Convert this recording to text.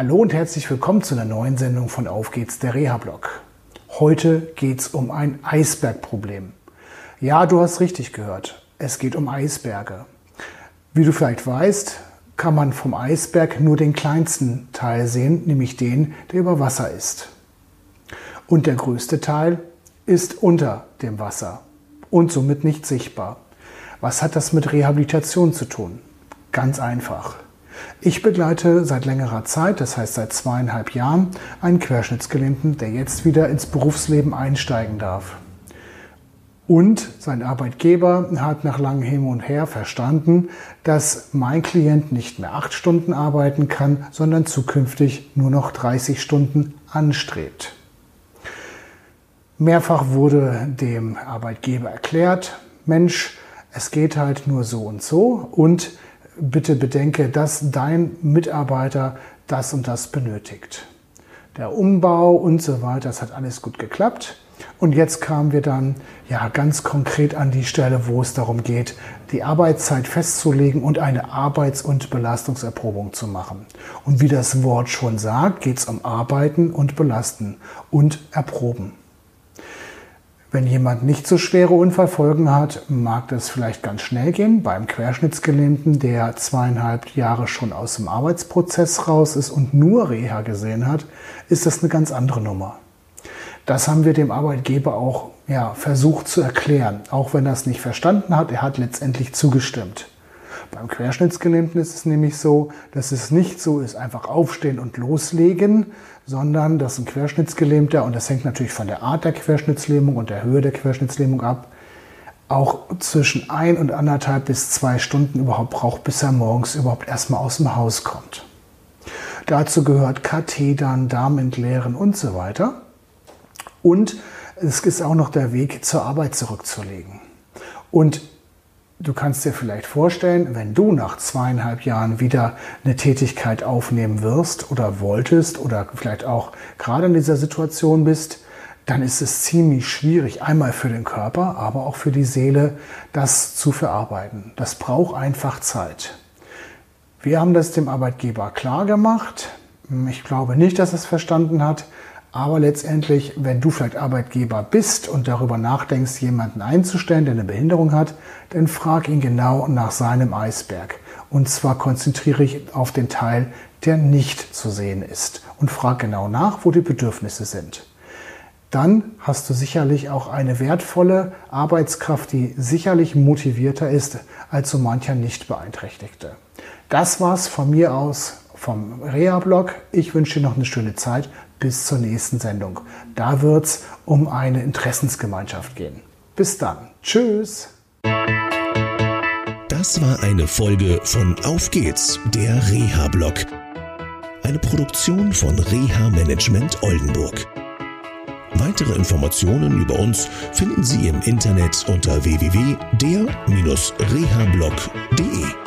Hallo und herzlich willkommen zu einer neuen Sendung von Auf geht's, der Reha-Blog. Heute geht's um ein Eisbergproblem. Ja, du hast richtig gehört. Es geht um Eisberge. Wie du vielleicht weißt, kann man vom Eisberg nur den kleinsten Teil sehen, nämlich den, der über Wasser ist. Und der größte Teil ist unter dem Wasser und somit nicht sichtbar. Was hat das mit Rehabilitation zu tun? Ganz einfach. Ich begleite seit längerer Zeit, das heißt seit zweieinhalb Jahren, einen Querschnittsgelähmten, der jetzt wieder ins Berufsleben einsteigen darf. Und sein Arbeitgeber hat nach langem Hin und Her verstanden, dass mein Klient nicht mehr acht Stunden arbeiten kann, sondern zukünftig nur noch 30 Stunden anstrebt. Mehrfach wurde dem Arbeitgeber erklärt, Mensch, es geht halt nur so und so und bitte bedenke, dass dein Mitarbeiter das und das benötigt. Der Umbau und so weiter, das hat alles gut geklappt. Und jetzt kamen wir dann ja ganz konkret an die Stelle, wo es darum geht, die Arbeitszeit festzulegen und eine Arbeits- und Belastungserprobung zu machen. Und wie das Wort schon sagt, geht es um Arbeiten und Belasten und Erproben. Wenn jemand nicht so schwere Unfallfolgen hat, mag das vielleicht ganz schnell gehen. Beim Querschnittsgelähmten, der zweieinhalb Jahre schon aus dem Arbeitsprozess raus ist und nur Reha gesehen hat, ist das eine ganz andere Nummer. Das haben wir dem Arbeitgeber auch ja, versucht zu erklären. Auch wenn er es nicht verstanden hat, er hat letztendlich zugestimmt. Beim Querschnittsgelähmten ist es nämlich so, dass es nicht so ist, einfach aufstehen und loslegen, sondern dass ein Querschnittsgelähmter, und das hängt natürlich von der Art der Querschnittslähmung und der Höhe der Querschnittslähmung ab, auch zwischen ein und anderthalb bis zwei Stunden überhaupt braucht, bis er morgens überhaupt erstmal aus dem Haus kommt. Dazu gehört Kathetern, Darmentleeren und so weiter. Und es ist auch noch der Weg zur Arbeit zurückzulegen. Und Du kannst dir vielleicht vorstellen, wenn du nach zweieinhalb Jahren wieder eine Tätigkeit aufnehmen wirst oder wolltest oder vielleicht auch gerade in dieser Situation bist, dann ist es ziemlich schwierig, einmal für den Körper, aber auch für die Seele, das zu verarbeiten. Das braucht einfach Zeit. Wir haben das dem Arbeitgeber klar gemacht. Ich glaube nicht, dass er es verstanden hat. Aber letztendlich, wenn du vielleicht Arbeitgeber bist und darüber nachdenkst, jemanden einzustellen, der eine Behinderung hat, dann frag ihn genau nach seinem Eisberg. Und zwar konzentriere ich auf den Teil, der nicht zu sehen ist. Und frag genau nach, wo die Bedürfnisse sind. Dann hast du sicherlich auch eine wertvolle Arbeitskraft, die sicherlich motivierter ist als so mancher nicht beeinträchtigte. Das war's von mir aus vom Reha-Blog. Ich wünsche dir noch eine schöne Zeit bis zur nächsten Sendung. Da wird es um eine Interessensgemeinschaft gehen. Bis dann. Tschüss. Das war eine Folge von Auf geht's, der Reha-Blog. Eine Produktion von Reha Management Oldenburg. Weitere Informationen über uns finden Sie im Internet unter www.der-rehablog.de.